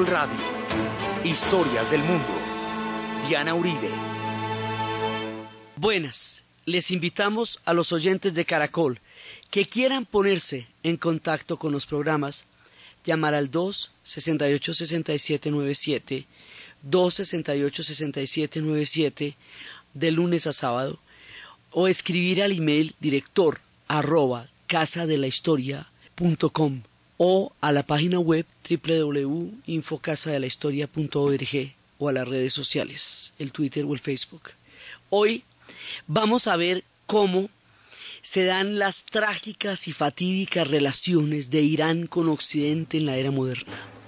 Radio. Historias del mundo. Diana Uribe. Buenas. Les invitamos a los oyentes de Caracol que quieran ponerse en contacto con los programas, llamar al 2 68 67 97, 2 68 67 97 de lunes a sábado, o escribir al email director arroba casadelahistoria.com o a la página web www.infocasadelahistoria.org o a las redes sociales, el Twitter o el Facebook. Hoy vamos a ver cómo se dan las trágicas y fatídicas relaciones de Irán con Occidente en la era moderna.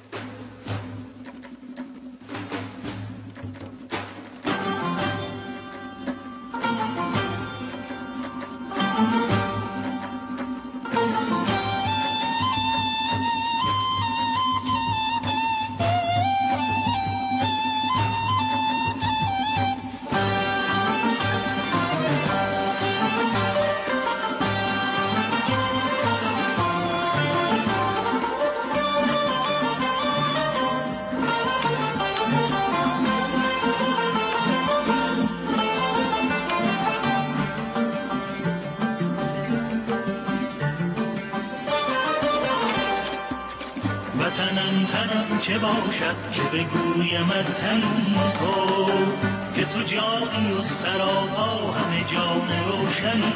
باشد که بگویم تنی تو که تو جانی و سراپا همه جان روشنی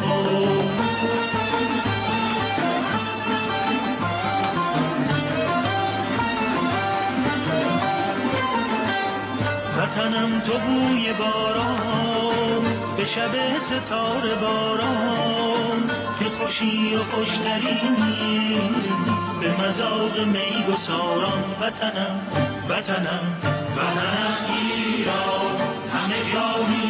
تو. وطنم تو بوی باران به شب ستاره باران که خوشی و خوشترینی به مذاق میگساران وطنم وطنم وطنم ایران. همه جانی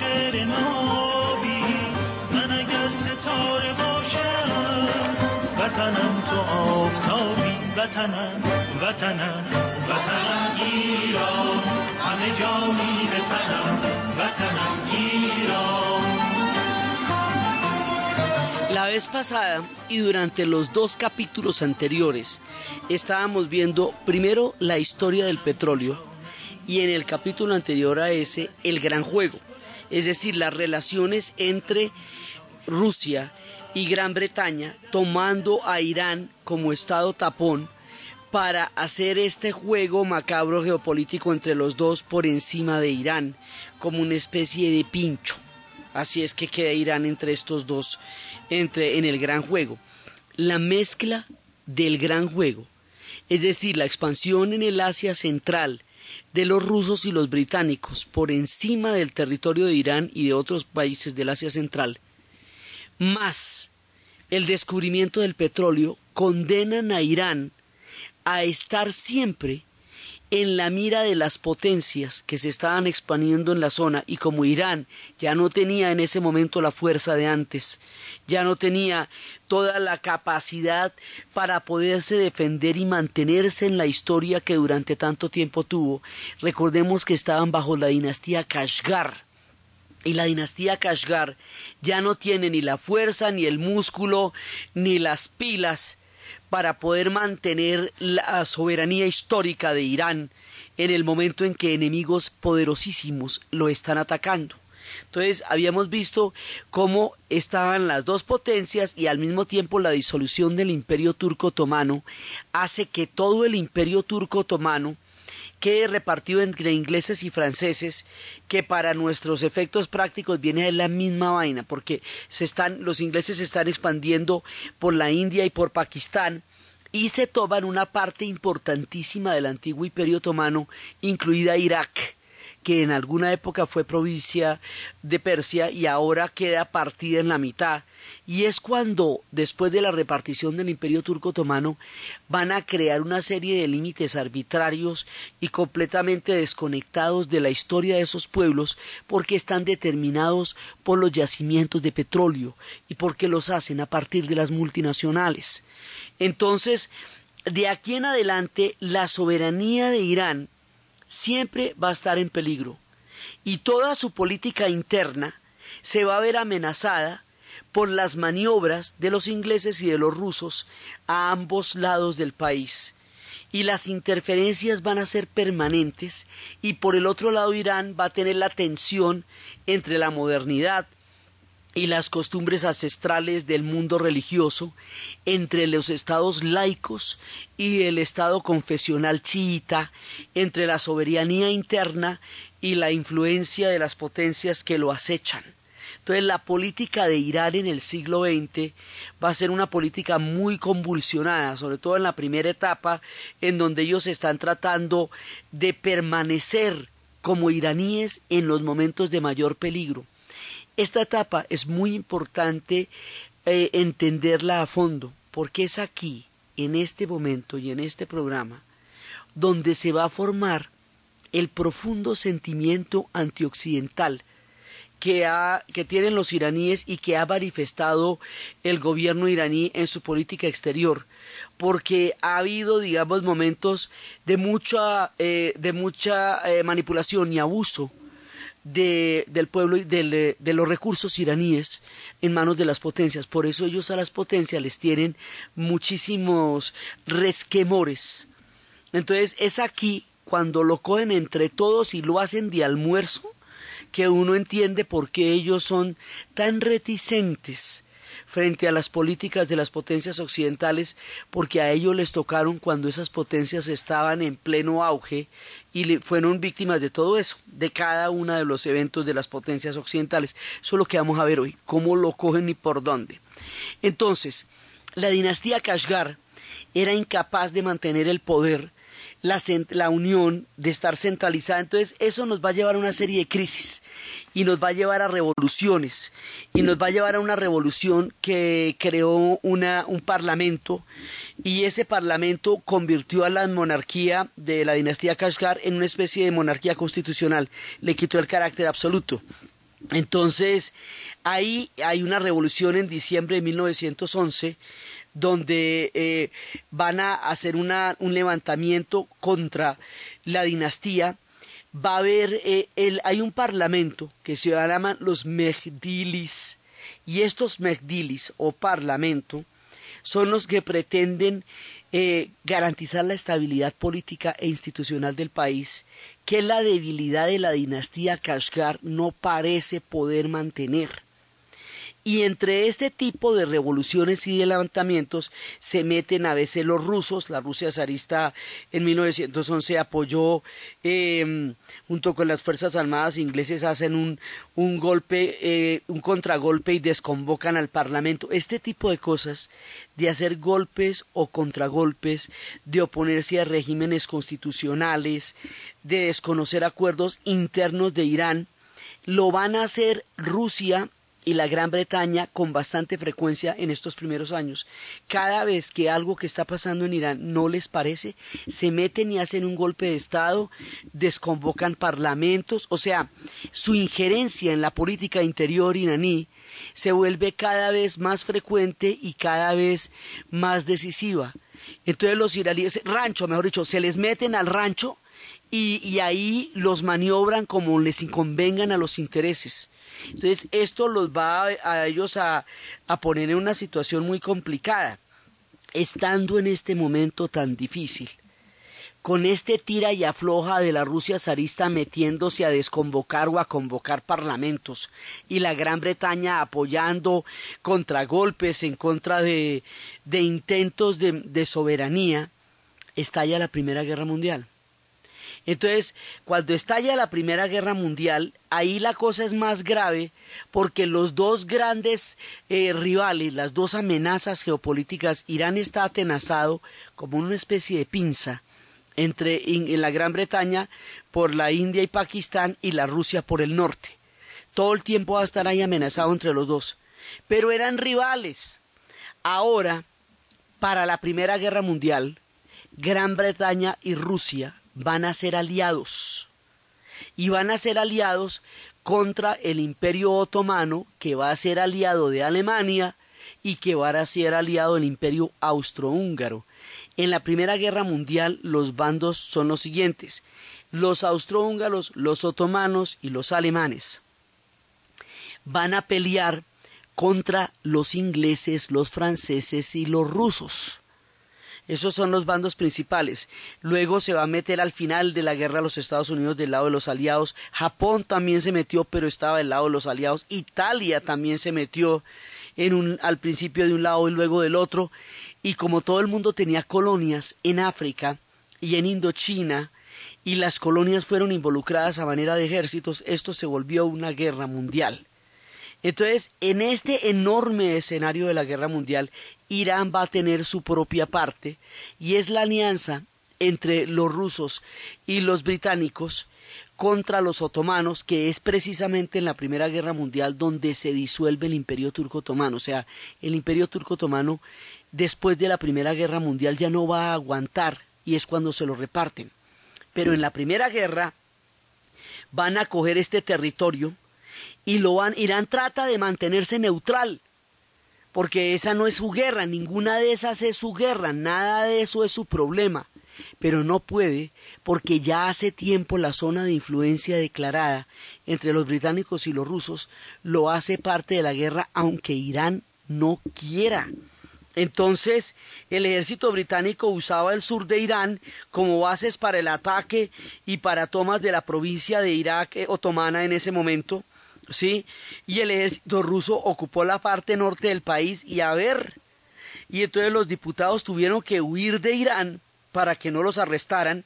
شعر نابی من اگر ستاره باشم وطنم تو آفتابی وطنم وطنم وطنم ایران همه جا می بتنم وطنم ایران La vez pasada y durante los dos capítulos anteriores estábamos viendo primero la historia del petróleo y en el capítulo anterior a ese el gran juego es decir, las relaciones entre Rusia y Gran Bretaña, tomando a Irán como estado tapón para hacer este juego macabro geopolítico entre los dos por encima de Irán, como una especie de pincho. Así es que queda Irán entre estos dos, entre en el gran juego. La mezcla del gran juego, es decir, la expansión en el Asia Central de los rusos y los británicos por encima del territorio de Irán y de otros países del Asia Central, más el descubrimiento del petróleo, condenan a Irán a estar siempre en la mira de las potencias que se estaban expandiendo en la zona y como Irán ya no tenía en ese momento la fuerza de antes, ya no tenía toda la capacidad para poderse defender y mantenerse en la historia que durante tanto tiempo tuvo. Recordemos que estaban bajo la dinastía Kashgar. Y la dinastía Kashgar ya no tiene ni la fuerza, ni el músculo, ni las pilas para poder mantener la soberanía histórica de Irán en el momento en que enemigos poderosísimos lo están atacando. Entonces habíamos visto cómo estaban las dos potencias y al mismo tiempo la disolución del imperio turco otomano hace que todo el imperio turco otomano quede repartido entre ingleses y franceses, que para nuestros efectos prácticos viene de la misma vaina, porque se están, los ingleses se están expandiendo por la India y por Pakistán, y se toman una parte importantísima del antiguo imperio otomano, incluida Irak, que en alguna época fue provincia de Persia y ahora queda partida en la mitad. Y es cuando, después de la repartición del Imperio Turco Otomano, van a crear una serie de límites arbitrarios y completamente desconectados de la historia de esos pueblos porque están determinados por los yacimientos de petróleo y porque los hacen a partir de las multinacionales. Entonces, de aquí en adelante, la soberanía de Irán siempre va a estar en peligro y toda su política interna se va a ver amenazada por las maniobras de los ingleses y de los rusos a ambos lados del país. Y las interferencias van a ser permanentes y por el otro lado Irán va a tener la tensión entre la modernidad y las costumbres ancestrales del mundo religioso entre los estados laicos y el estado confesional chiita, entre la soberanía interna y la influencia de las potencias que lo acechan. Entonces la política de Irán en el siglo XX va a ser una política muy convulsionada, sobre todo en la primera etapa, en donde ellos están tratando de permanecer como iraníes en los momentos de mayor peligro. Esta etapa es muy importante eh, entenderla a fondo, porque es aquí, en este momento y en este programa, donde se va a formar el profundo sentimiento antioccidental que, ha, que tienen los iraníes y que ha manifestado el gobierno iraní en su política exterior, porque ha habido, digamos, momentos de mucha, eh, eh, manipulación y abuso de, del pueblo y de, de los recursos iraníes en manos de las potencias. Por eso ellos a las potencias les tienen muchísimos resquemores. Entonces es aquí cuando lo cogen entre todos y lo hacen de almuerzo que uno entiende por qué ellos son tan reticentes frente a las políticas de las potencias occidentales, porque a ellos les tocaron cuando esas potencias estaban en pleno auge y fueron víctimas de todo eso, de cada uno de los eventos de las potencias occidentales. Eso es lo que vamos a ver hoy, cómo lo cogen y por dónde. Entonces, la dinastía Kashgar era incapaz de mantener el poder, la, la, unión, de estar centralizada. Entonces, eso nos va a llevar a una serie de crisis y nos va a llevar a revoluciones y nos va a llevar a una revolución que creó una, un parlamento y ese parlamento convirtió a la monarquía de la dinastía Kashgar en una especie de monarquía constitucional, le quitó el carácter absoluto. Entonces, ahí hay una revolución en diciembre de 1911 donde eh, van a hacer una, un levantamiento contra la dinastía va a haber, eh, el, hay un parlamento que se llama los Mehdilis, y estos Mehdilis o parlamento son los que pretenden eh, garantizar la estabilidad política e institucional del país, que la debilidad de la dinastía Kashgar no parece poder mantener. Y entre este tipo de revoluciones y de levantamientos se meten a veces los rusos. La Rusia zarista en 1911 apoyó, eh, junto con las Fuerzas Armadas ingleses, hacen un, un golpe, eh, un contragolpe y desconvocan al Parlamento. Este tipo de cosas, de hacer golpes o contragolpes, de oponerse a regímenes constitucionales, de desconocer acuerdos internos de Irán, lo van a hacer Rusia y la Gran Bretaña con bastante frecuencia en estos primeros años. Cada vez que algo que está pasando en Irán no les parece, se meten y hacen un golpe de Estado, desconvocan parlamentos, o sea, su injerencia en la política interior iraní se vuelve cada vez más frecuente y cada vez más decisiva. Entonces los iraníes, rancho, mejor dicho, se les meten al rancho y, y ahí los maniobran como les inconvengan a los intereses. Entonces, esto los va a, ellos a, poner en una situación muy complicada, estando en este momento tan difícil con este tira y afloja de la Rusia zarista metiéndose a desconvocar o a convocar parlamentos y la Gran Bretaña apoyando contragolpes en contra de, de intentos de soberanía, estalla la Primera Guerra Mundial. Entonces, cuando estalla la Primera Guerra Mundial, ahí la cosa es más grave porque los dos grandes eh, rivales, las dos amenazas geopolíticas, Irán está atenazado como una especie de pinza entre en la Gran Bretaña por la India y Pakistán y la Rusia por el norte. Todo el tiempo va a estar ahí amenazado entre los dos. Pero eran rivales. Ahora, para la Primera Guerra Mundial, Gran Bretaña y Rusia van a ser aliados. Y van a ser aliados contra el Imperio Otomano, que va a ser aliado de Alemania y que va a ser aliado del Imperio Austrohúngaro. En la Primera Guerra Mundial los bandos son los siguientes los austrohúngaros, los otomanos y los alemanes. Van a pelear contra los ingleses, los franceses y los rusos. Esos son los bandos principales. Luego se va a meter al final de la guerra los Estados Unidos del lado de los aliados. Japón también se metió, pero estaba del lado de los aliados. Italia también se metió en un, al principio de un lado y luego del otro. Y como todo el mundo tenía colonias en África y en Indochina, y las colonias fueron involucradas a manera de ejércitos, esto se volvió una guerra mundial. Entonces, en este enorme escenario de la guerra mundial, Irán va a tener su propia parte y es la alianza entre los rusos y los británicos contra los otomanos, que es precisamente en la Primera Guerra Mundial donde se disuelve el Imperio Turco Otomano. O sea, el Imperio Turco Otomano después de la Primera Guerra Mundial ya no va a aguantar y es cuando se lo reparten. Pero en la Primera Guerra van a coger este territorio y lo van, Irán trata de mantenerse neutral porque esa no es su guerra, ninguna de esas es su guerra, nada de eso es su problema, pero no puede porque ya hace tiempo la zona de influencia declarada entre los británicos y los rusos lo hace parte de la guerra aunque Irán no quiera. Entonces, el ejército británico usaba el sur de Irán como bases para el ataque y para tomas de la provincia de Irak eh, otomana en ese momento. ¿Sí? Y el ejército ruso ocupó la parte norte del país y a ver, y entonces los diputados tuvieron que huir de Irán para que no los arrestaran,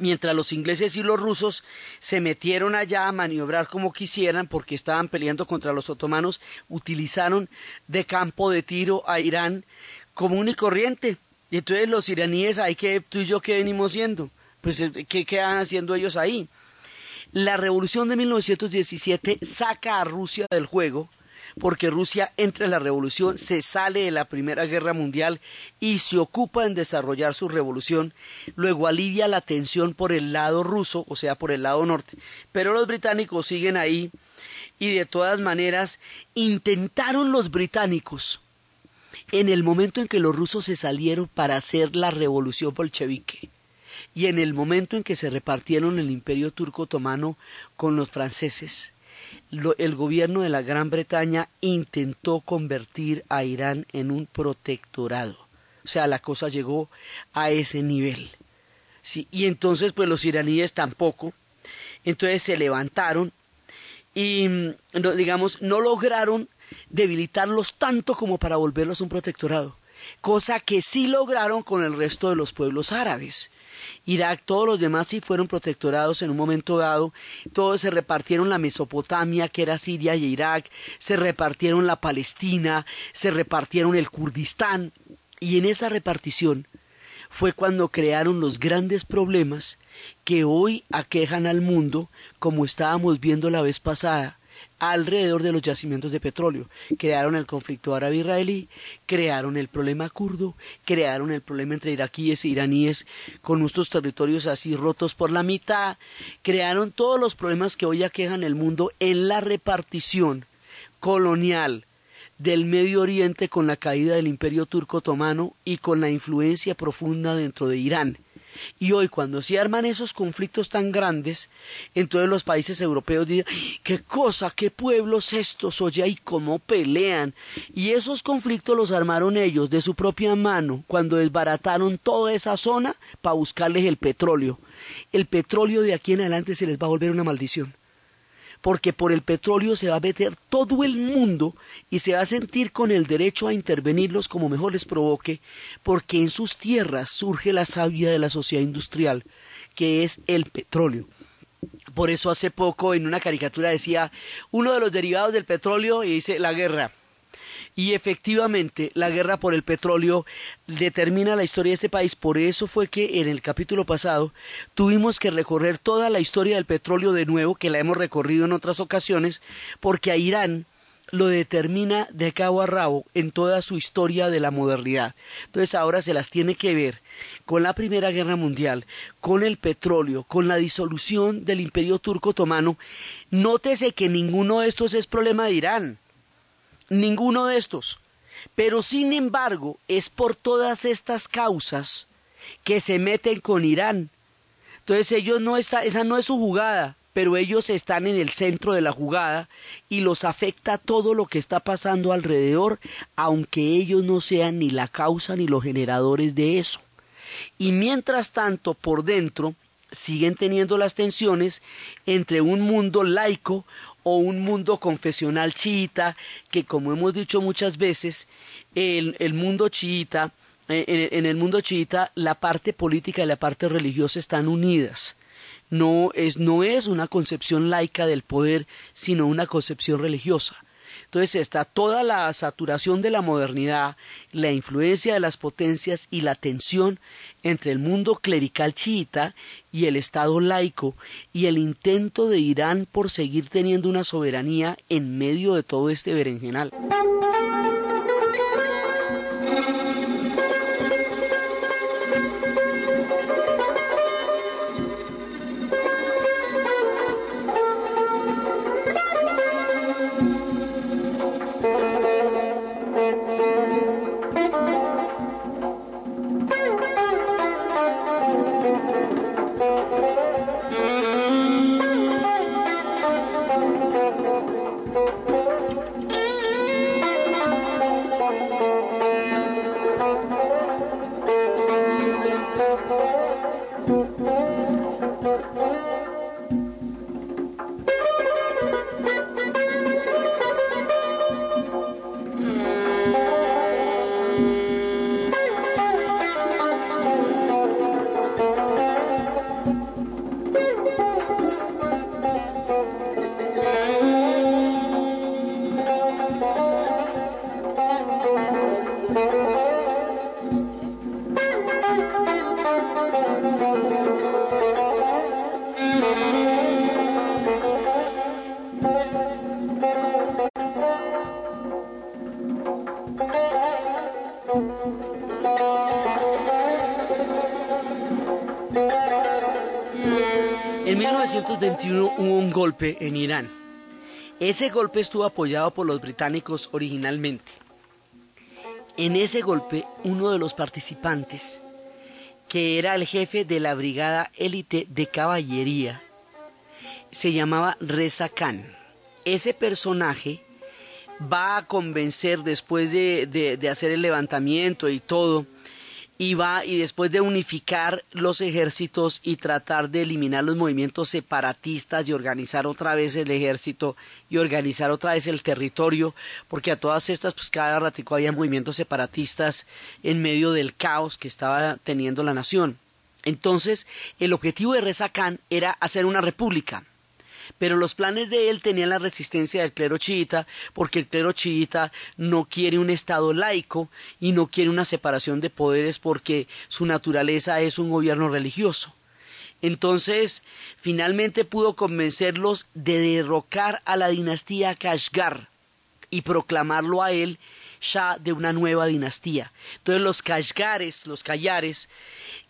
mientras los ingleses y los rusos se metieron allá a maniobrar como quisieran porque estaban peleando contra los otomanos, utilizaron de campo de tiro a Irán común y corriente. Y entonces los iraníes, ahí que tú y yo qué venimos siendo, pues qué quedan haciendo ellos ahí. La revolución de 1917 saca a Rusia del juego porque Rusia entra en la revolución, se sale de la Primera Guerra Mundial y se ocupa en desarrollar su revolución, luego alivia la tensión por el lado ruso, o sea, por el lado norte. Pero los británicos siguen ahí y de todas maneras intentaron los británicos en el momento en que los rusos se salieron para hacer la revolución bolchevique y en el momento en que se repartieron el imperio turco otomano con los franceses, el gobierno de la Gran Bretaña intentó convertir a Irán en un protectorado. O sea, la cosa llegó a ese nivel. Sí, y entonces, pues los iraníes tampoco. Entonces se levantaron y, mm, digamos, no lograron debilitarlos tanto como para volverlos un protectorado, cosa que sí lograron con el resto de los pueblos árabes. Irak, todos los demás sí fueron protectorados en un momento dado, todos se repartieron la Mesopotamia, que era Siria y Irak, se repartieron la Palestina, se repartieron el Kurdistán, y en esa repartición fue cuando crearon los grandes problemas que hoy aquejan al mundo, como estábamos viendo la vez pasada, alrededor de los yacimientos de petróleo. Crearon el conflicto árabe-israelí, crearon el problema kurdo, crearon el problema entre iraquíes e iraníes con nuestros territorios así rotos por la mitad, crearon todos los problemas que hoy aquejan el mundo en la repartición colonial del Medio Oriente con la caída del Imperio Turco Otomano y con la influencia profunda dentro de Irán. Y hoy cuando se arman esos conflictos tan grandes, en todos los países europeos dicen, qué cosa, qué pueblos estos, oye, y cómo pelean. Y esos conflictos los armaron ellos de su propia mano cuando desbarataron toda esa zona para buscarles el petróleo. El petróleo de aquí en adelante se les va a volver una maldición porque por el petróleo se va a meter todo el mundo y se va a sentir con el derecho a intervenirlos como mejor les provoque, porque en sus tierras surge la savia de la sociedad industrial, que es el petróleo. Por eso hace poco en una caricatura decía uno de los derivados del petróleo y dice la guerra. Y efectivamente, la guerra por el petróleo determina la historia de este país. Por eso fue que en el capítulo pasado tuvimos que recorrer toda la historia del petróleo de nuevo, que la hemos recorrido en otras ocasiones, porque a Irán lo determina de cabo a rabo en toda su historia de la modernidad. Entonces ahora se las tiene que ver con la Primera Guerra Mundial, con el petróleo, con la disolución del Imperio Turco Otomano. Nótese que ninguno de estos es problema de Irán ninguno de estos. Pero sin embargo, es por todas estas causas que se meten con Irán. Entonces ellos no está, esa no es su jugada, pero ellos están en el centro de la jugada y los afecta todo lo que está pasando alrededor, aunque ellos no sean ni la causa ni los generadores de eso. Y mientras tanto, por dentro, siguen teniendo las tensiones entre un mundo laico, o un mundo confesional chiita, que como hemos dicho muchas veces, el, el mundo chiita, eh, en, el mundo chiita la parte política y la parte religiosa están unidas. No es, no es una concepción laica del poder, sino una concepción religiosa. Entonces está toda la saturación de la modernidad, la influencia de las potencias y la tensión entre el mundo clerical chiita y el Estado laico y el intento de Irán por seguir teniendo una soberanía en medio de todo este berenjenal. 1921 hubo un golpe en Irán. Ese golpe estuvo apoyado por los británicos originalmente. En ese golpe, uno de los participantes, que era el jefe de la brigada élite de caballería, se llamaba Reza Khan. Ese personaje va a convencer después de, de hacer el levantamiento y todo, y va y después de unificar los ejércitos y tratar de eliminar los movimientos separatistas y organizar otra vez el ejército y organizar otra vez el territorio, porque a todas estas pues cada ratico había movimientos separatistas en medio del caos que estaba teniendo la nación. Entonces, el objetivo de Reza Khan era hacer una república, pero los planes de él tenían la resistencia del clero chiita, porque el clero chiita no quiere un Estado laico y no quiere una separación de poderes porque su naturaleza es un gobierno religioso. Entonces, finalmente pudo convencerlos de derrocar a la dinastía Kashgar y proclamarlo a él Shah de una nueva dinastía. Entonces los Kashgares, los Kayares,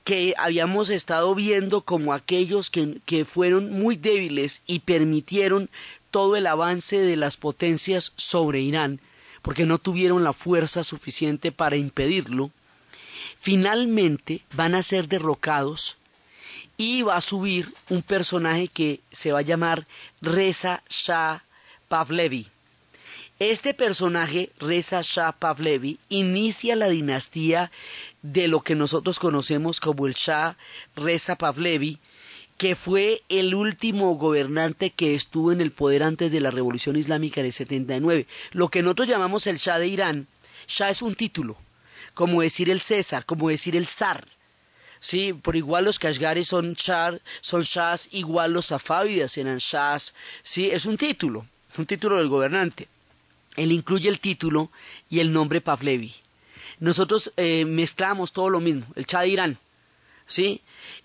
que habíamos estado viendo como aquellos que, que fueron muy débiles y permitieron todo el avance de las potencias sobre Irán, porque no tuvieron la fuerza suficiente para impedirlo, finalmente van a ser derrocados y va a subir un personaje que se va a llamar Reza Shah Pavlevi. Este personaje, Reza Shah Pavlevi, inicia la dinastía de lo que nosotros conocemos como el Shah Reza Pavlevi, que fue el último gobernante que estuvo en el poder antes de la Revolución Islámica del 79. Lo que nosotros llamamos el Shah de Irán, Shah es un título, como decir el César, como decir el zar. Sí, por igual los Kashgaris son shah, son shahs, igual los safávidas eran shahs. Sí, es un título, un título del gobernante. él incluye el título y el nombre Pavlevi. Nosotros eh, mezclamos todo lo mismo, el Shah de Irán. ¿sí?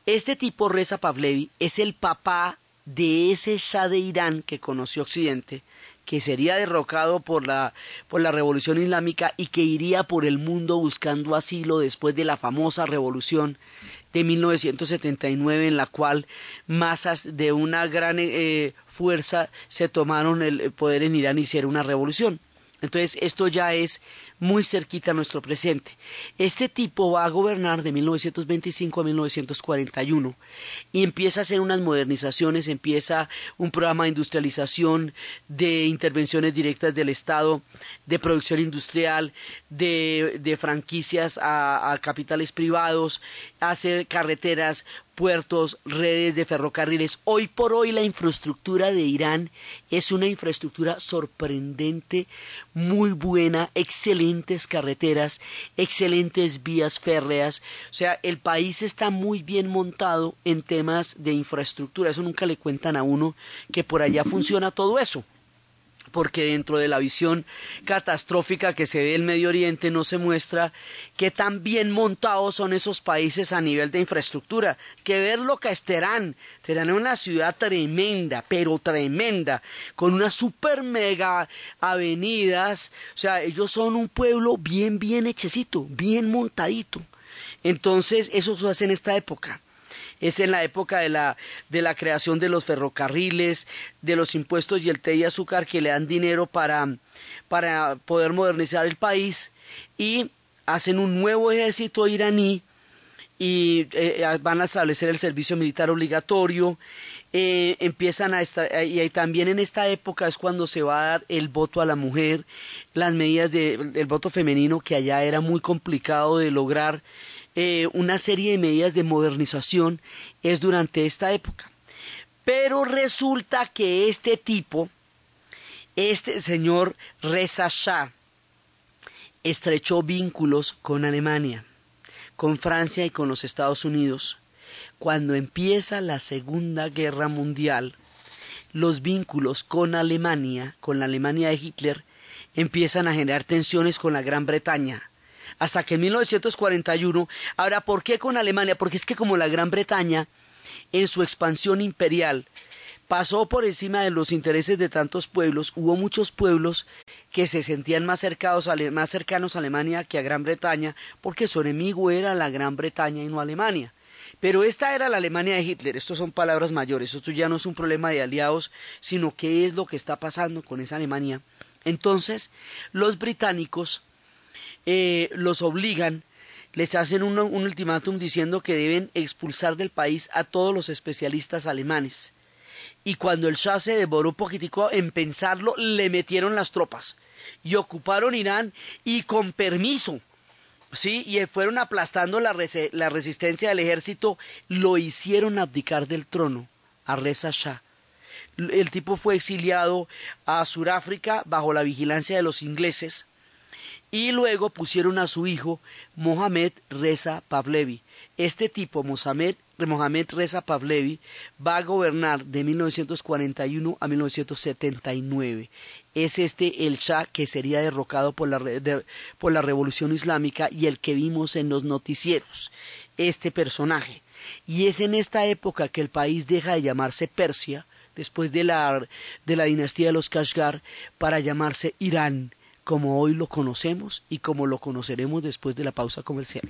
Este tipo, Reza Pavlevi, es el papá de ese Shah de Irán que conoció Occidente, que sería derrocado por la, por la revolución islámica y que iría por el mundo buscando asilo después de la famosa revolución de 1979 en la cual masas de una gran eh, fuerza se tomaron el poder en Irán y hicieron una revolución. Entonces esto ya es muy cerquita a nuestro presente. Este tipo va a gobernar de 1925 a 1941 y empieza a hacer unas modernizaciones, empieza un programa de industrialización, de intervenciones directas del Estado, de producción industrial, de, franquicias a, a capitales privados, hacer carreteras, puertos, redes de ferrocarriles. Hoy por hoy la infraestructura de Irán es una infraestructura sorprendente, muy buena, excelentes carreteras, excelentes vías férreas. O sea, el país está muy bien montado en temas de infraestructura. Eso nunca le cuentan a uno que por allá funciona todo eso porque dentro de la visión catastrófica que se ve en Medio Oriente no se muestra qué tan bien montados son esos países a nivel de infraestructura, que ver lo que estarán, serán una ciudad tremenda, pero tremenda, con unas super mega avenidas, o sea, ellos son un pueblo bien, bien hechecito, bien montadito. Entonces, eso se hace en esta época es en la época de la, de la creación de los ferrocarriles, de los impuestos y el té y azúcar que le dan dinero para, para poder modernizar el país y hacen un nuevo ejército iraní y eh, van a establecer el servicio militar obligatorio. Eh, empiezan a estar, y también en esta época es cuando se va a dar el voto a la mujer, las medidas del voto femenino que allá era muy complicado de lograr eh, una serie de medidas de modernización es durante esta época. Pero resulta que este tipo, este señor Reza Shah, estrechó vínculos con Alemania, con Francia y con los Estados Unidos. Cuando empieza la Segunda Guerra Mundial, los vínculos con Alemania, con la Alemania de Hitler, empiezan a generar tensiones con la Gran Bretaña hasta que en 1941, ahora, ¿por qué con Alemania? Porque es que como la Gran Bretaña, en su expansión imperial, pasó por encima de los intereses de tantos pueblos, hubo muchos pueblos que se sentían más, cercanos a Alemania que a Gran Bretaña, porque su enemigo era la Gran Bretaña y no Alemania. Pero esta era la Alemania de Hitler, estos son palabras mayores, esto ya no es un problema de aliados, sino qué es lo que está pasando con esa Alemania. Entonces, los británicos eh, los obligan, les hacen un, ultimátum diciendo que deben expulsar del país a todos los especialistas alemanes. Y cuando el Shah se devoró un poquitico en pensarlo, le metieron las tropas y ocuparon Irán y con permiso, sí, y fueron aplastando la, la resistencia del ejército, lo hicieron abdicar del trono a Reza Shah. El tipo fue exiliado a Sudáfrica bajo la vigilancia de los ingleses y luego pusieron a su hijo Mohamed Reza Pavlevi. Este tipo, Mohamed, Reza Pavlevi, va a gobernar de 1941 a 1979. Es este el Shah que sería derrocado por la, por la revolución islámica y el que vimos en los noticieros. Este personaje. Y es en esta época que el país deja de llamarse Persia, después de la, de la dinastía de los Kashgar, para llamarse Irán como hoy lo conocemos y como lo conoceremos después de la pausa comercial.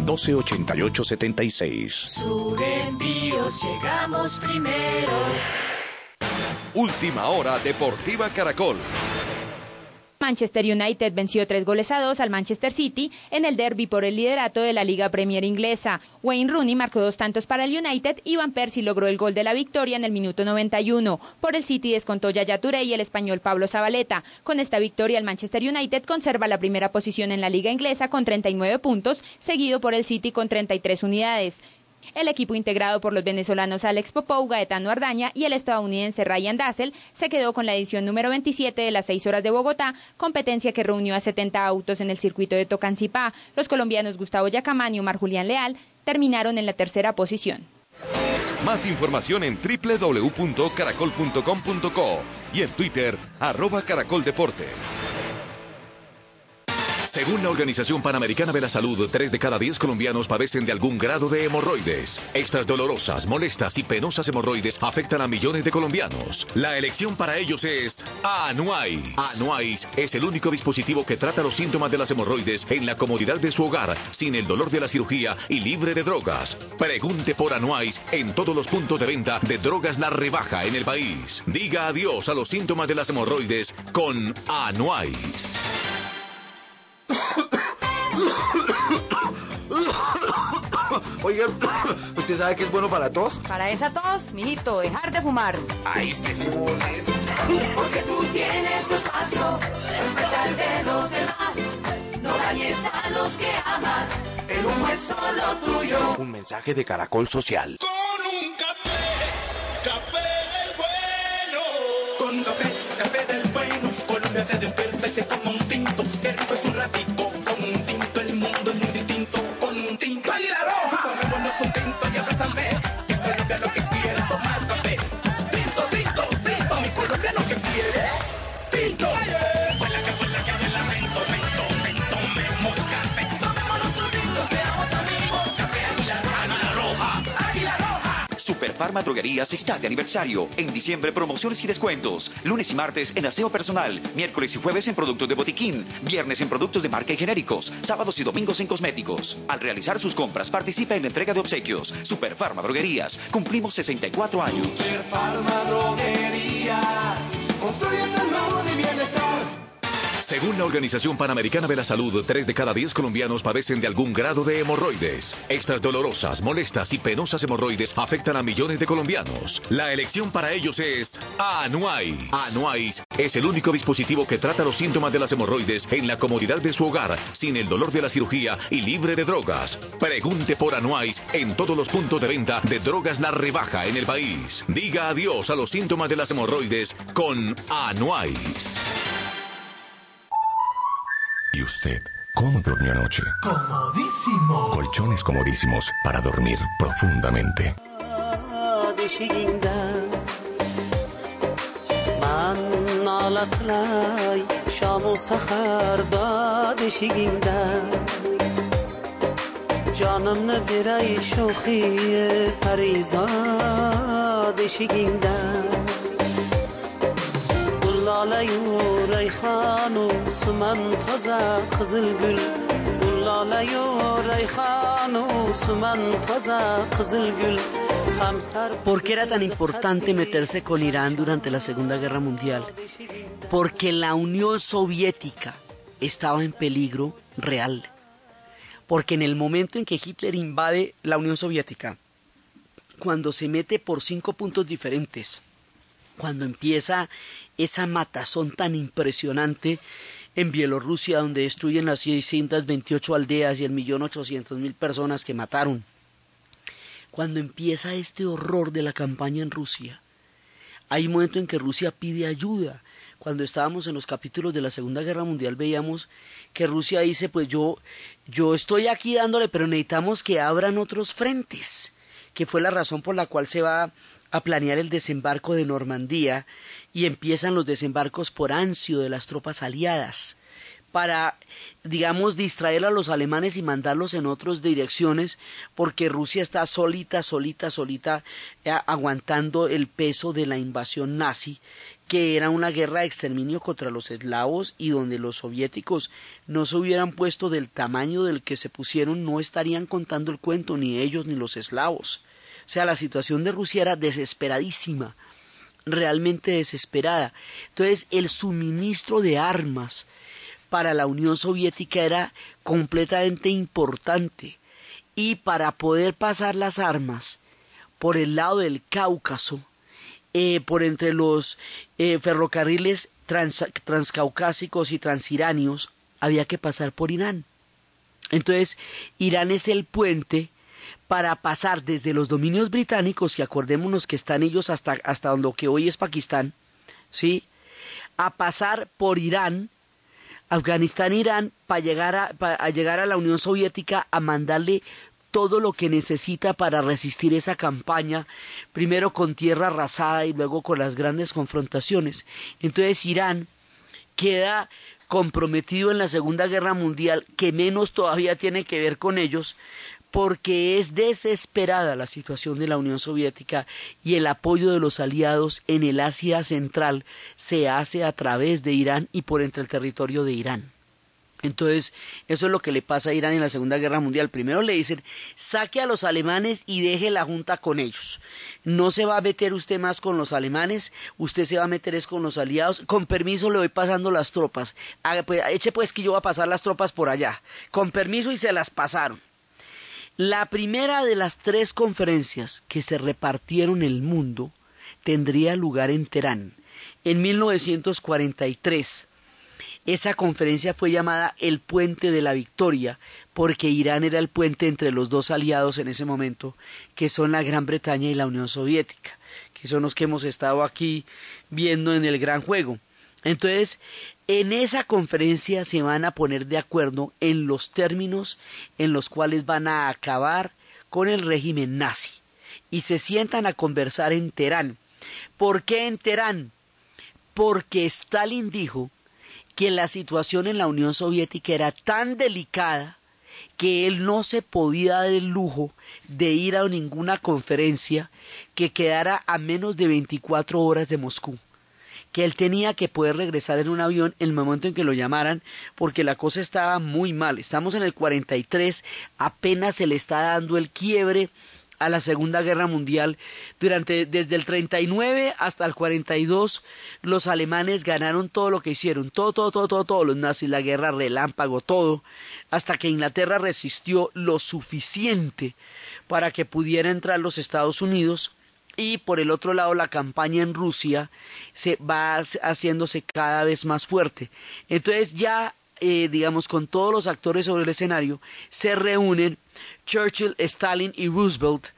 1288 76. Sur Envíos llegamos primero. Última hora Deportiva Caracol. Manchester United venció tres goles a dos al Manchester City en el derby por el liderato de la Liga Premier inglesa. Wayne Rooney marcó dos tantos para el United y Van Persie logró el gol de la victoria en el minuto 91. Por el City descontó Yaya Touré y el español Pablo Zabaleta. Con esta victoria el Manchester United conserva la primera posición en la Liga inglesa con 39 puntos, seguido por el City con 33 unidades. El equipo integrado por los venezolanos Alex Popou, Gaetano Ardaña y el estadounidense Ryan Dassel se quedó con la edición número 27 de las 6 horas de Bogotá, competencia que reunió a 70 autos en el circuito de Tocancipá. Los colombianos Gustavo Yacamán y Omar Julián Leal terminaron en la tercera posición. Más información en www.caracol.com.co y en Twitter, arroba caracoldeportes. Según la Organización Panamericana de la Salud, 3 de cada 10 colombianos padecen de algún grado de hemorroides. Estas dolorosas, molestas y penosas hemorroides afectan a millones de colombianos. La elección para ellos es Anuais. Anuais es el único dispositivo que trata los síntomas de las hemorroides en la comodidad de su hogar, sin el dolor de la cirugía y libre de drogas. Pregunte por Anuais en todos los puntos de venta de drogas La Rebaja en el país. Diga adiós a los síntomas de las hemorroides con Anuais. Oiga, ¿usted sabe que es bueno para tos? Para esa tos, mijito, dejar de fumar. Ahí este sí. Porque tú tienes tu espacio, respeta el de los demás. No dañes a los que amas, el humo es solo tuyo. Un mensaje de Caracol Social. Superfarma Droguerías está de aniversario. En diciembre, promociones y descuentos. Lunes y martes en aseo personal. Miércoles y jueves en productos de botiquín. Viernes en productos de marca y genéricos. Sábados y domingos en cosméticos. Al realizar sus compras, participa en la entrega de obsequios. Superfarma Droguerías. Cumplimos 64 años. Farma Droguerías. Construye salud. Según la Organización Panamericana de la Salud, 3 de cada 10 colombianos padecen de algún grado de hemorroides. Estas dolorosas, molestas y penosas hemorroides afectan a millones de colombianos. La elección para ellos es Anuais. Anuais es el único dispositivo que trata los síntomas de las hemorroides en la comodidad de su hogar, sin el dolor de la cirugía y libre de drogas. Pregunte por Anuais en todos los puntos de venta de drogas La Rebaja en el país. Diga adiós a los síntomas de las hemorroides con Anuais. ¿Y usted? ¿Cómo durmió anoche? Comodísimo. Colchones comodísimos para dormir profundamente. دادشیگیندم جانم نبیرای شوخی پریزادشیگیندم Gulalı reyhanı suman taza kızıl gül Gulalı reyhanı suman taza kızıl gül Hamsar ¿Por qué era tan importante meterse con Irán durante la Segunda Guerra Mundial? Porque la Unión Soviética estaba en peligro real. Porque en el momento en que Hitler invade la Unión Soviética, cuando se mete por cinco puntos diferentes, cuando empieza esa matazón tan impresionante en Bielorrusia, donde destruyen las 628 aldeas y el millón ochocientos mil personas que mataron. Cuando empieza este horror de la campaña en Rusia, hay un momento en que Rusia pide ayuda. Cuando estábamos en los capítulos de la Segunda Guerra Mundial veíamos que Rusia dice, pues yo, yo estoy aquí dándole, pero necesitamos que abran otros frentes, que fue la razón por la cual se va a planear el desembarco de Normandía y empiezan los desembarcos por ansio de las tropas aliadas para, digamos, distraer a los alemanes y mandarlos en otras direcciones, porque Rusia está solita, solita, solita, eh, aguantando el peso de la invasión nazi, que era una guerra de exterminio contra los eslavos y donde los soviéticos no se hubieran puesto del tamaño del que se pusieron, no estarían contando el cuento ni ellos ni los eslavos. Sea, la situación de Rusia era desesperadísima. realmente desesperada. Entonces el suministro de armas para la Unión Soviética era completamente importante y para poder pasar las armas por el lado del Cáucaso, eh, por entre los eh, ferrocarriles transcaucásicos y transiranios, había que pasar por Irán. Entonces, Irán es el puente para pasar desde los dominios británicos, y acordémonos que están ellos hasta, hasta donde que hoy es Pakistán, ¿sí? A pasar por Irán, Afganistán, Irán, para llegar a, para llegar a la Unión Soviética a mandarle todo lo que necesita para resistir esa campaña, primero con tierra arrasada y luego con las grandes confrontaciones. Entonces Irán queda comprometido en la Segunda Guerra Mundial, que menos todavía tiene que ver con ellos, porque es desesperada la situación de la Unión Soviética y el apoyo de los aliados en el Asia Central se hace a través de Irán y por entre el territorio de Irán. Entonces, eso es lo que le pasa a Irán en la Segunda Guerra Mundial. Primero le dicen, saque a los alemanes y deje la junta con ellos. No se va a meter usted más con los alemanes, usted se va a meter es con los aliados. Con permiso le voy pasando las tropas. Pues, eche pues que yo voy a pasar las tropas por allá. Con permiso y se las pasaron. La primera de las tres conferencias que se repartieron el mundo tendría lugar en Teherán en 1943 esa conferencia fue llamada el Puente de la Victoria, porque Irán era el puente entre los dos aliados en ese momento, que son la Gran Bretaña y la Unión Soviética, que son los que hemos estado aquí viendo en el gran juego. Entonces, en esa conferencia se van a poner de acuerdo en los términos en los cuales van a acabar con el régimen nazi y se sientan a conversar en Teherán. ¿Por qué en Teherán? Porque Stalin dijo que la situación en la Unión Soviética era tan delicada que él no se podía dar el lujo de ir a ninguna conferencia que quedara a menos de 24 horas de Moscú que él tenía que poder regresar en un avión el momento en que lo llamaran, porque la cosa estaba muy mal. Estamos en el 43, apenas se le está dando el quiebre a la Segunda Guerra Mundial. Durante desde el 39 hasta el 42 los alemanes ganaron todo lo que hicieron, todo, todo, todo, todo, todo, los nazis, la guerra relámpago, todo, hasta que Inglaterra resistió lo suficiente para que pudiera entrar los Estados Unidos y por el otro lado la campaña en Rusia se va haciéndose cada vez más fuerte. Entonces ya eh, digamos, con todos los actores sobre el escenario, se reúnen Churchill, Stalin y Roosevelt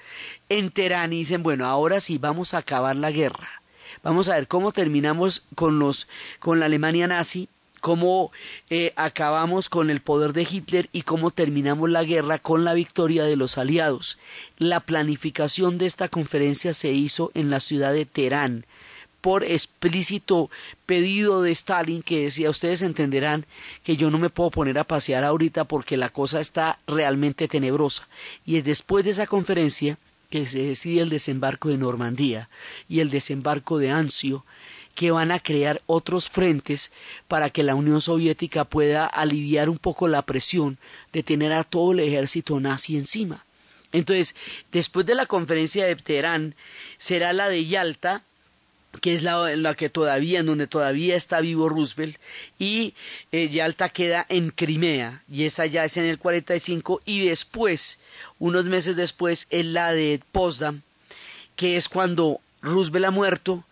en Teherán y dicen, bueno, ahora sí vamos a acabar la guerra. Vamos a ver cómo terminamos con los con la Alemania nazi, cómo eh, acabamos con el poder de Hitler y cómo terminamos la guerra con la victoria de los aliados. La planificación de esta conferencia se hizo en la ciudad de Teherán por explícito pedido de Stalin que decía ustedes entenderán que yo no me puedo poner a pasear ahorita porque la cosa está realmente tenebrosa y es después de esa conferencia que se decide el desembarco de Normandía y el desembarco de Anzio que van a crear otros frentes para que la Unión Soviética pueda aliviar un poco la presión de tener a todo el ejército nazi encima. Entonces, después de la conferencia de Teherán, será la de Yalta, que es la, la, que todavía, en donde todavía está vivo Roosevelt, y eh, Yalta queda en Crimea, y esa ya es en el 45, y después, unos meses después, es la de Potsdam, que es cuando Roosevelt ha muerto,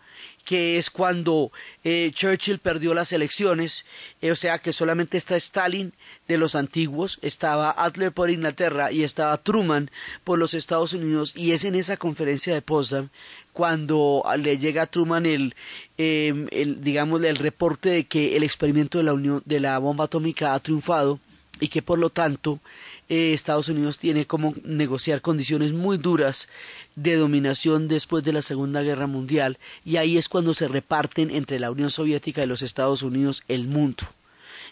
que es cuando eh, Churchill perdió las elecciones, eh, o sea que solamente está Stalin de los antiguos, estaba Adler por Inglaterra y estaba Truman por los Estados Unidos, y es en esa conferencia de Potsdam cuando le llega a Truman el, eh, el el reporte de que el experimento de la unión de la bomba atómica ha triunfado y que por lo tanto eh, Estados Unidos tiene como negociar condiciones muy duras de dominación después de la Segunda Guerra Mundial y ahí es cuando se reparten entre la Unión Soviética y los Estados Unidos el mundo.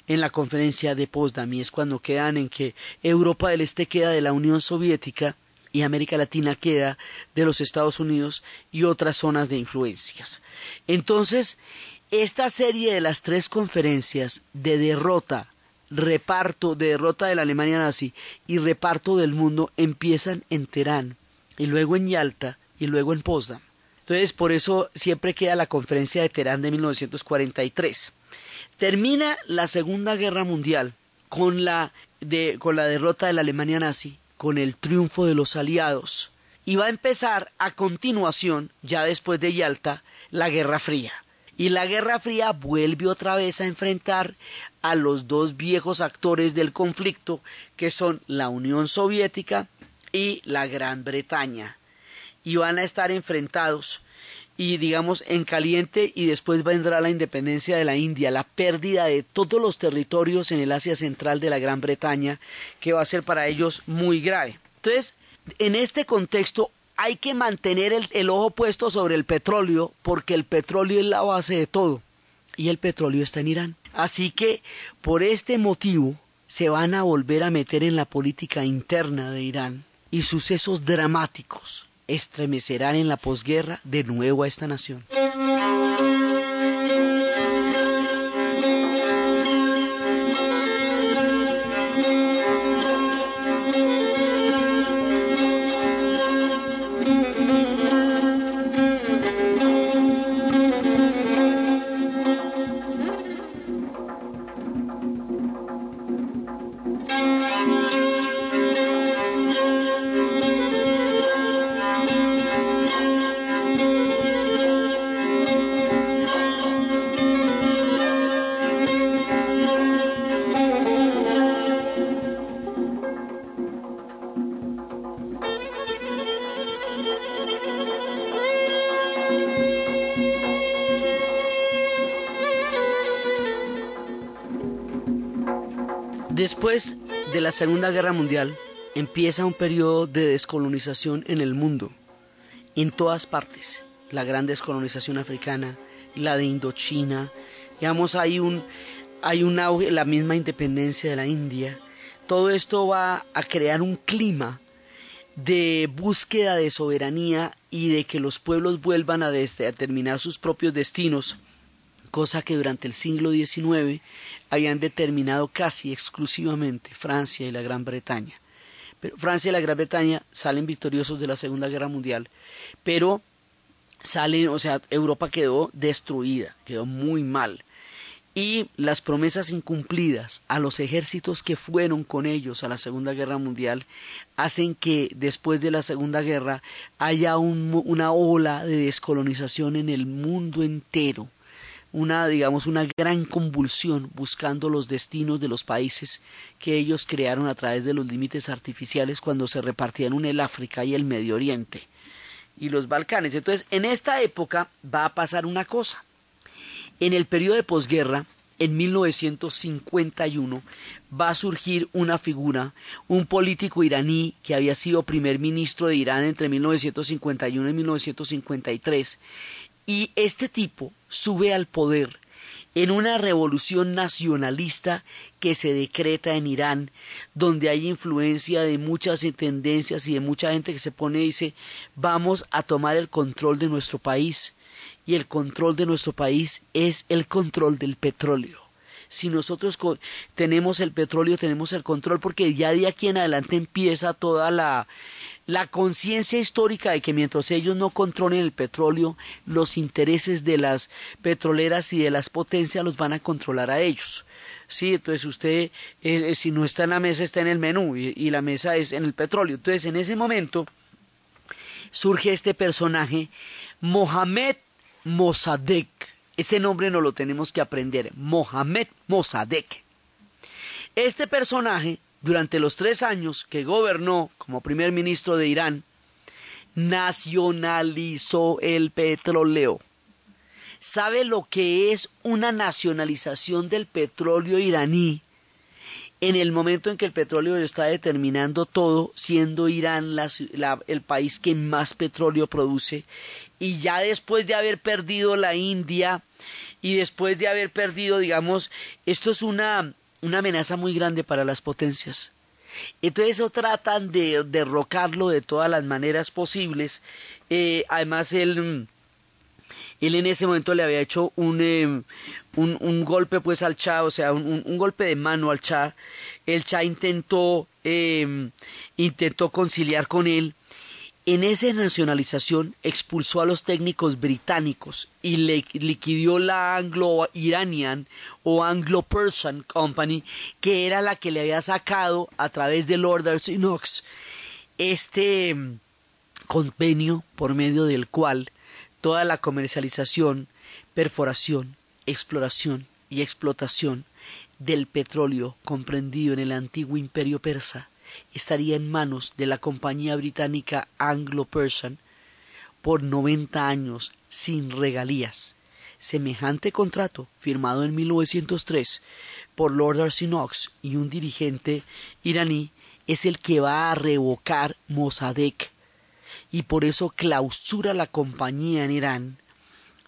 En la conferencia de Potsdam y es cuando quedan en que Europa del Este queda de la Unión Soviética y América Latina queda de los Estados Unidos y otras zonas de influencias. Entonces, esta serie de las tres conferencias de derrota reparto de derrota de la Alemania nazi y reparto del mundo empiezan en Teherán y luego en Yalta y luego en Potsdam. Entonces, por eso siempre queda la conferencia de Teherán de 1943. Termina la Segunda Guerra Mundial con la, con la derrota de la Alemania nazi, con el triunfo de los aliados, y va a empezar a continuación, ya después de Yalta, la Guerra Fría. Y la Guerra Fría vuelve otra vez a enfrentar a los dos viejos actores del conflicto, que son la Unión Soviética y la Gran Bretaña. Y van a estar enfrentados y digamos en caliente y después vendrá la independencia de la India, la pérdida de todos los territorios en el Asia Central de la Gran Bretaña, que va a ser para ellos muy grave. Entonces, en este contexto hay que mantener el, el ojo puesto sobre el petróleo, porque el petróleo es la base de todo, y el petróleo está en Irán. Así que, por este motivo, se van a volver a meter en la política interna de Irán y sucesos dramáticos estremecerán en la posguerra de nuevo a esta nación. La Segunda Guerra Mundial empieza un periodo de descolonización en el mundo, en todas partes. La gran descolonización africana, la de Indochina, digamos, hay un, hay un la misma independencia de la India. Todo esto va a crear un clima de búsqueda de soberanía y de que los pueblos vuelvan a determinar sus propios destinos, cosa que durante el siglo XIX habían determinado casi exclusivamente Francia y la Gran Bretaña. Pero Francia y la Gran Bretaña salen victoriosos de la Segunda Guerra Mundial, pero salen, o sea, Europa quedó destruida, quedó muy mal. Y las promesas incumplidas a los ejércitos que fueron con ellos a la Segunda Guerra Mundial hacen que después de la Segunda Guerra haya un, una ola de descolonización en el mundo entero una, digamos, una gran convulsión buscando los destinos de los países que ellos crearon a través de los límites artificiales cuando se repartieron el África y el Medio Oriente y los Balcanes. Entonces, en esta época va a pasar una cosa. En el periodo de posguerra, en 1951, va a surgir una figura, un político iraní que había sido primer ministro de Irán entre 1951 y 1953 y este tipo sube al poder en una revolución nacionalista que se decreta en Irán, donde hay influencia de muchas tendencias y de mucha gente que se pone y dice vamos a tomar el control de nuestro país. Y el control de nuestro país es el control del petróleo. Si nosotros tenemos el petróleo, tenemos el control, porque ya de aquí en adelante empieza toda la, la conciencia histórica de que mientras ellos no controlen el petróleo, los intereses de las petroleras y de las potencias los van a controlar a ellos. Sí, entonces usted, eh, eh, si no está en la mesa, está en el menú y, la mesa es en el petróleo. Entonces, en ese momento surge este personaje, Mohamed Mossadegh. Ese nombre no lo tenemos que aprender, Mohamed Mossadegh. Este personaje durante los tres años que gobernó como primer ministro de Irán, nacionalizó el petróleo. ¿Sabe lo que es una nacionalización del petróleo iraní? En el momento en que el petróleo está determinando todo, siendo Irán el país que más petróleo produce, y ya después de haber perdido la India, y después de haber perdido, digamos, esto es una una amenaza muy grande para las potencias. Entonces eso tratan de derrocarlo de todas las maneras posibles. Eh, además él, él en ese momento le había hecho un, eh, un, un, golpe pues al Cha, o sea, un, un, golpe de mano al Cha. El Cha intentó, eh, intentó conciliar con él En esa nacionalización expulsó a los técnicos británicos y le liquidó la Anglo-Iranian o Anglo-Persian Company, que era la que le había sacado a través de Lord Arsinox este mm, convenio por medio del cual toda la comercialización, perforación, exploración y explotación del petróleo comprendido en el antiguo imperio persa estaría en manos de la compañía británica Anglo-Persian por 90 años sin regalías. Semejante contrato, firmado en 1903 por Lord Arsinox y un dirigente iraní, es el que va a revocar Mossadegh y por eso clausura la compañía en Irán,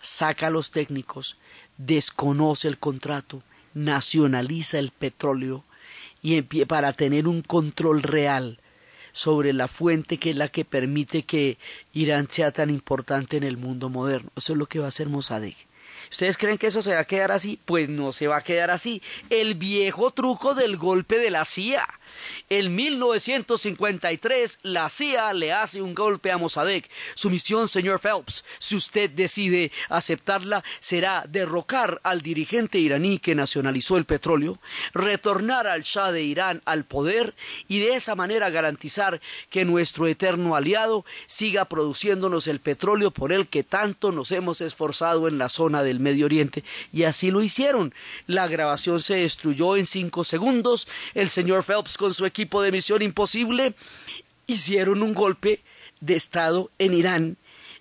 saca a los técnicos, desconoce el contrato, nacionaliza el petróleo y para tener un control real sobre la fuente que es la que permite que Irán sea tan importante en el mundo moderno. Eso es lo que va a hacer Mossadegh. ¿Ustedes creen que eso se va a quedar así? Pues no se va a quedar así. El viejo truco del golpe de la CIA. En 1953, la CIA le hace un golpe a Mossadegh. Su misión, señor Phelps, si usted decide aceptarla, será derrocar al dirigente iraní que nacionalizó el petróleo, retornar al Shah de Irán al poder y de esa manera garantizar que nuestro eterno aliado siga produciéndonos el petróleo por el que tanto nos hemos esforzado en la zona del Medio Oriente. Y así lo hicieron. La grabación se destruyó en cinco segundos. El señor Phelps con su equipo de Misión Imposible, hicieron un golpe de Estado en Irán,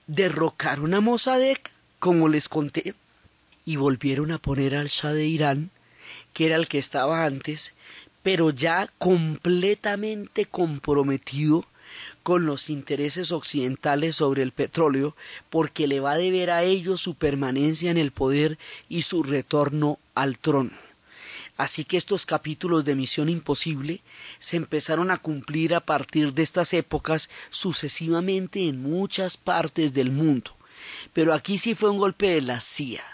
derrocaron a Mossadegh, como les conté, y volvieron a poner al Shah de Irán, que era el que estaba antes, pero ya completamente comprometido con los intereses occidentales sobre el petróleo, porque le va a deber a ellos su permanencia en el poder y su retorno al trono. Así que estos capítulos de Misión Imposible se empezaron a cumplir a partir de estas épocas sucesivamente en muchas partes del mundo. Pero aquí sí fue un golpe de la CIA.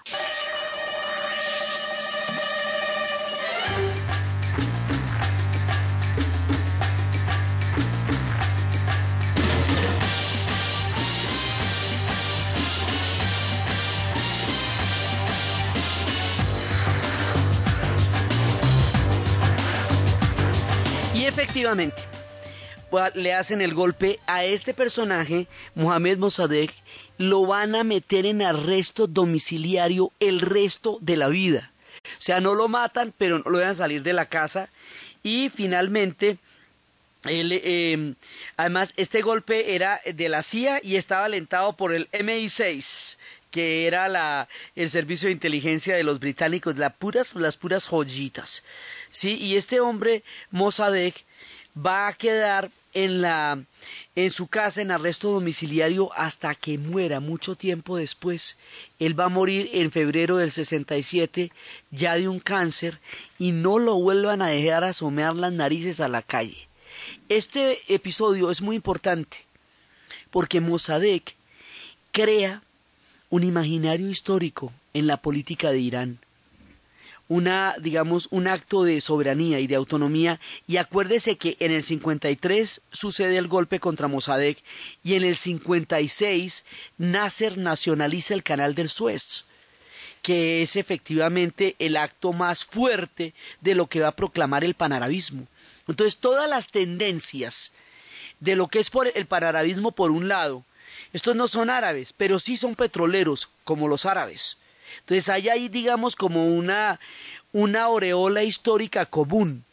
Efectivamente, le hacen el golpe a este personaje, Mohamed Mossadegh, lo van a meter en arresto domiciliario el resto de la vida. O sea, no lo matan, pero no lo dejan salir de la casa. Y finalmente, em, además, este golpe era de la CIA y estaba alentado por el MI6 que era la, el servicio de inteligencia de los británicos, las puras, las puras joyitas. ¿sí? Y este hombre, Mossadegh, va a quedar en la en su casa en arresto domiciliario hasta que muera mucho tiempo después. Él va a morir en febrero del 67 ya de un cáncer y no lo vuelvan a dejar asomear las narices a la calle. Este episodio es muy importante porque Mossadegh crea un imaginario histórico en la política de Irán una, digamos, un acto de soberanía y de autonomía. Y acuérdese que en el 53 sucede el golpe contra Mossadegh y en el 56 Nasser nacionaliza el canal del Suez que es efectivamente el acto más fuerte de lo que va a proclamar el panarabismo. Entonces, todas las tendencias de lo que es por el panarabismo por un lado, estos no son árabes, pero sí son petroleros, como los árabes. Entonces hay ahí, digamos, como una, una aureola histórica común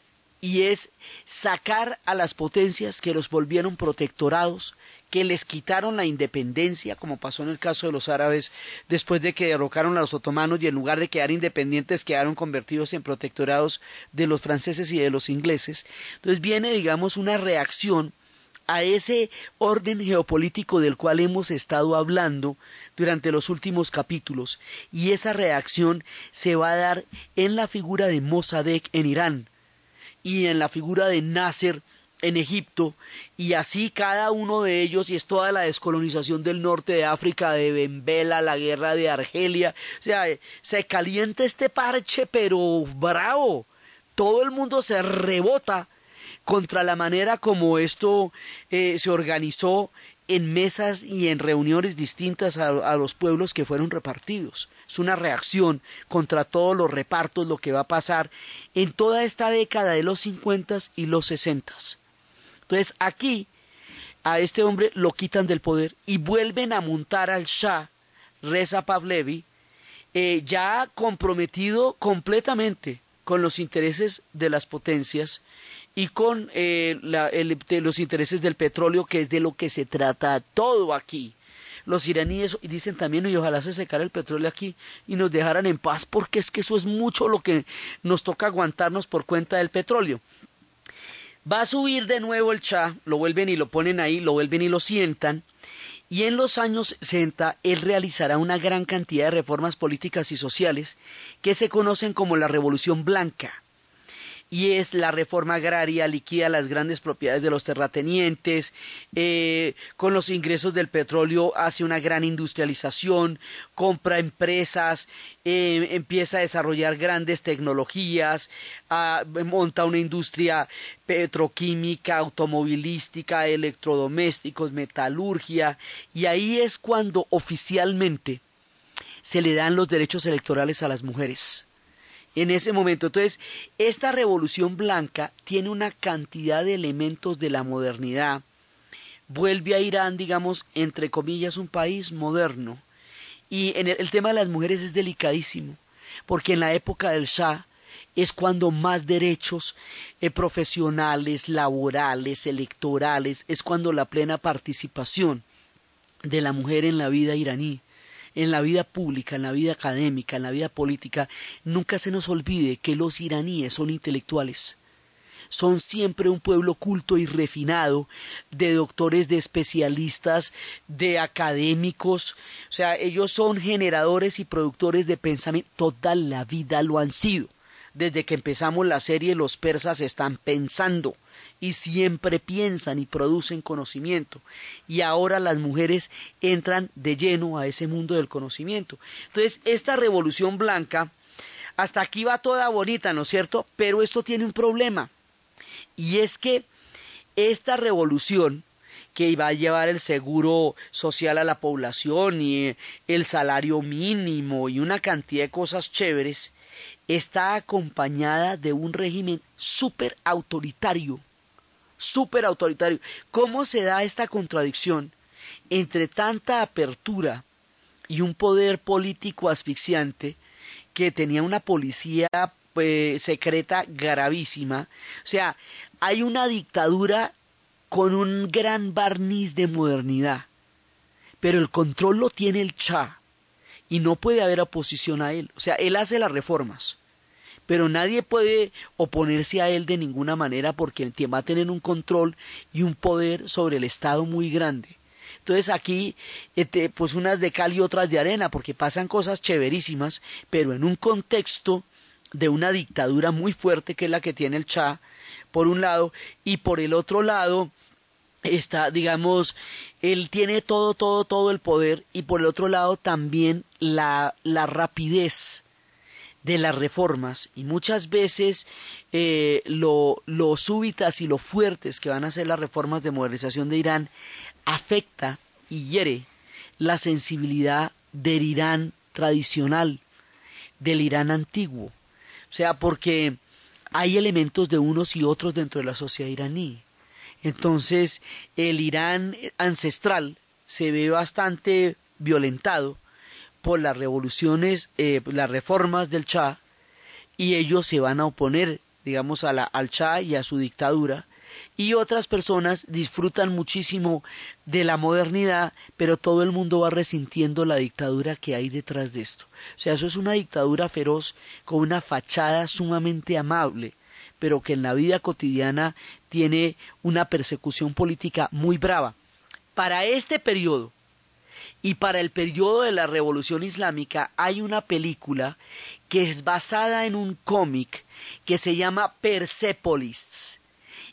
y es sacar a las potencias que los volvieron protectorados, que les quitaron la independencia, como pasó en el caso de los árabes después de que derrocaron a los otomanos y en lugar de quedar independientes quedaron convertidos en protectorados de los franceses y de los ingleses. Entonces viene, digamos, una reacción a ese orden geopolítico del cual hemos estado hablando durante los últimos capítulos, y esa reacción se va a dar en la figura de Mossadegh en Irán y en la figura de Nasser en Egipto, y así cada uno de ellos, y es toda la descolonización del norte de África, de Bembela, la guerra de Argelia, o sea, se calienta este parche, pero bravo, todo el mundo se rebota contra la manera como esto eh, se organizó en mesas y en reuniones distintas a, a, los pueblos que fueron repartidos. Es una reacción contra todos los repartos, lo que va a pasar en toda esta década de los 50 y los 60. Entonces aquí a este hombre lo quitan del poder y vuelven a montar al Shah, Reza Pavlevi, eh, ya comprometido completamente con los intereses de las potencias y con eh, la, los intereses del petróleo, que es de lo que se trata todo aquí. Los iraníes dicen también, y ojalá se secara el petróleo aquí y nos dejaran en paz, porque es que eso es mucho lo que nos toca aguantarnos por cuenta del petróleo. Va a subir de nuevo el Cha, lo vuelven y lo ponen ahí, lo vuelven y lo sientan, y en los años 60 él realizará una gran cantidad de reformas políticas y sociales que se conocen como la Revolución Blanca y es la reforma agraria, liquida las grandes propiedades de los terratenientes, eh, con los ingresos del petróleo hace una gran industrialización, compra empresas, eh, empieza a desarrollar grandes tecnologías, a, monta una industria petroquímica, automovilística, electrodomésticos, metalurgia, y ahí es cuando oficialmente se le dan los derechos electorales a las mujeres en ese momento. Entonces, esta revolución blanca tiene una cantidad de elementos de la modernidad. Vuelve a Irán, digamos, entre comillas, un país moderno. Y en el, tema de las mujeres es delicadísimo, porque en la época del Shah es cuando más derechos eh, profesionales, laborales, electorales, es cuando la plena participación de la mujer en la vida iraní en la vida pública, en la vida académica, en la vida política, nunca se nos olvide que los iraníes son intelectuales. Son siempre un pueblo culto y refinado, de doctores, de especialistas, de académicos. O sea, ellos son generadores y productores de pensamiento. Toda la vida lo han sido. Desde que empezamos la serie, los persas están pensando y siempre piensan y producen conocimiento. Y ahora las mujeres entran de lleno a ese mundo del conocimiento. Entonces, esta revolución blanca, hasta aquí va toda bonita, ¿no es cierto? Pero esto tiene un problema. Y es que esta revolución que iba a llevar el seguro social a la población y el salario mínimo y una cantidad de cosas chéveres, está acompañada de un régimen súper autoritario súper autoritario. ¿Cómo se da esta contradicción entre tanta apertura y un poder político asfixiante que tenía una policía pues, secreta gravísima? O sea, hay una dictadura con un gran barniz de modernidad, pero el control lo tiene el Cha y no puede haber oposición a él. O sea, él hace las reformas pero nadie puede oponerse a él de ninguna manera porque va a tener un control y un poder sobre el Estado muy grande. Entonces aquí, este, pues unas de cal y otras de arena, porque pasan cosas chéverísimas, pero en un contexto de una dictadura muy fuerte que es la que tiene el Cha, por un lado, y por el otro lado, está, digamos, él tiene todo, todo, todo el poder, y por el otro lado también la, la rapidez de las reformas y muchas veces eh, lo, lo súbitas y lo fuertes que van a ser las reformas de modernización de Irán afecta y hiere la sensibilidad del Irán tradicional, del Irán antiguo. O sea, porque hay elementos de unos y otros dentro de la sociedad iraní. Entonces, el Irán ancestral se ve bastante violentado por las revoluciones, eh, las reformas del Shah, y ellos se van a oponer, digamos, a la, al Shah y a su dictadura, y otras personas disfrutan muchísimo de la modernidad, pero todo el mundo va resintiendo la dictadura que hay detrás de esto. O sea, eso es una dictadura feroz con una fachada sumamente amable, pero que en la vida cotidiana tiene una persecución política muy brava. Para este periodo, y para el periodo de la Revolución Islámica hay una película que es basada en un cómic que se llama Persepolis.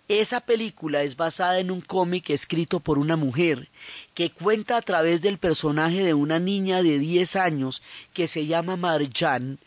Esa película es basada en un cómic escrito por una mujer que cuenta a través del personaje de una niña de 10 años que se llama Marjan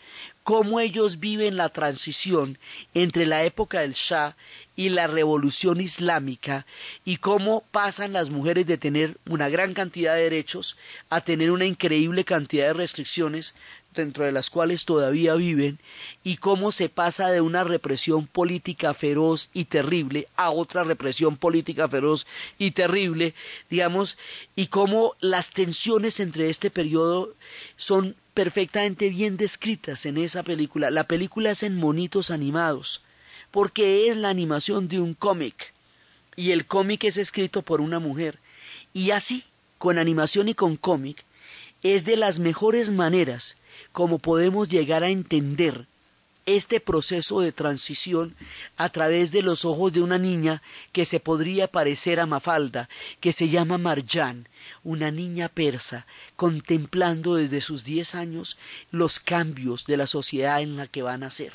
cómo ellos viven la transición entre la época del Shah y la revolución islámica y cómo pasan las mujeres de tener una gran cantidad de derechos a tener una increíble cantidad de restricciones dentro de las cuales todavía viven y cómo se pasa de una represión política feroz y terrible a otra represión política feroz y terrible, digamos, y cómo las tensiones entre este periodo son perfectamente bien descritas en esa película. La película es en monitos animados, porque es la animación de un cómic, y el cómic es escrito por una mujer. Y así, con animación y con cómic, es de las mejores maneras como podemos llegar a entender este proceso de transición a través de los ojos de una niña que se podría parecer a Mafalda, que se llama Marjan, una niña persa, contemplando desde sus diez años los cambios de la sociedad en la que va a nacer.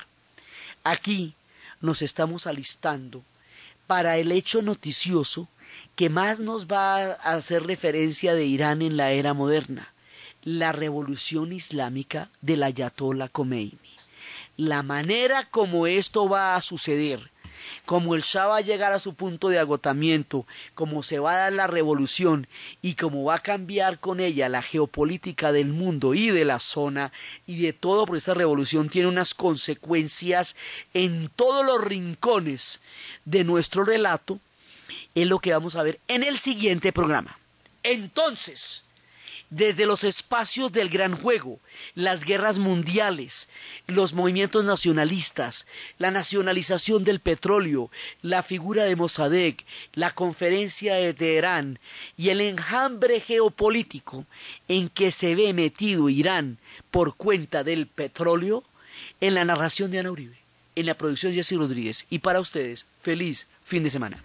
Aquí nos estamos alistando para el hecho noticioso que más nos va a hacer referencia de Irán en la era moderna, la revolución islámica del Ayatollah Khomeini. La manera como esto va a suceder, como el Shah va a llegar a su punto de agotamiento, como se va a dar la revolución y cómo va a cambiar con ella la geopolítica del mundo y de la zona y de todo, porque esta revolución tiene unas consecuencias en todos los rincones de nuestro relato, es lo que vamos a ver en el siguiente programa. Entonces, desde los espacios del gran juego, las guerras mundiales, los movimientos nacionalistas, la nacionalización del petróleo, la figura de Mossadegh, la conferencia de Teherán y el enjambre geopolítico en que se ve metido Irán por cuenta del petróleo, en la narración de Ana Uribe, en la producción de Jessy Rodríguez. Y para ustedes, feliz fin de semana.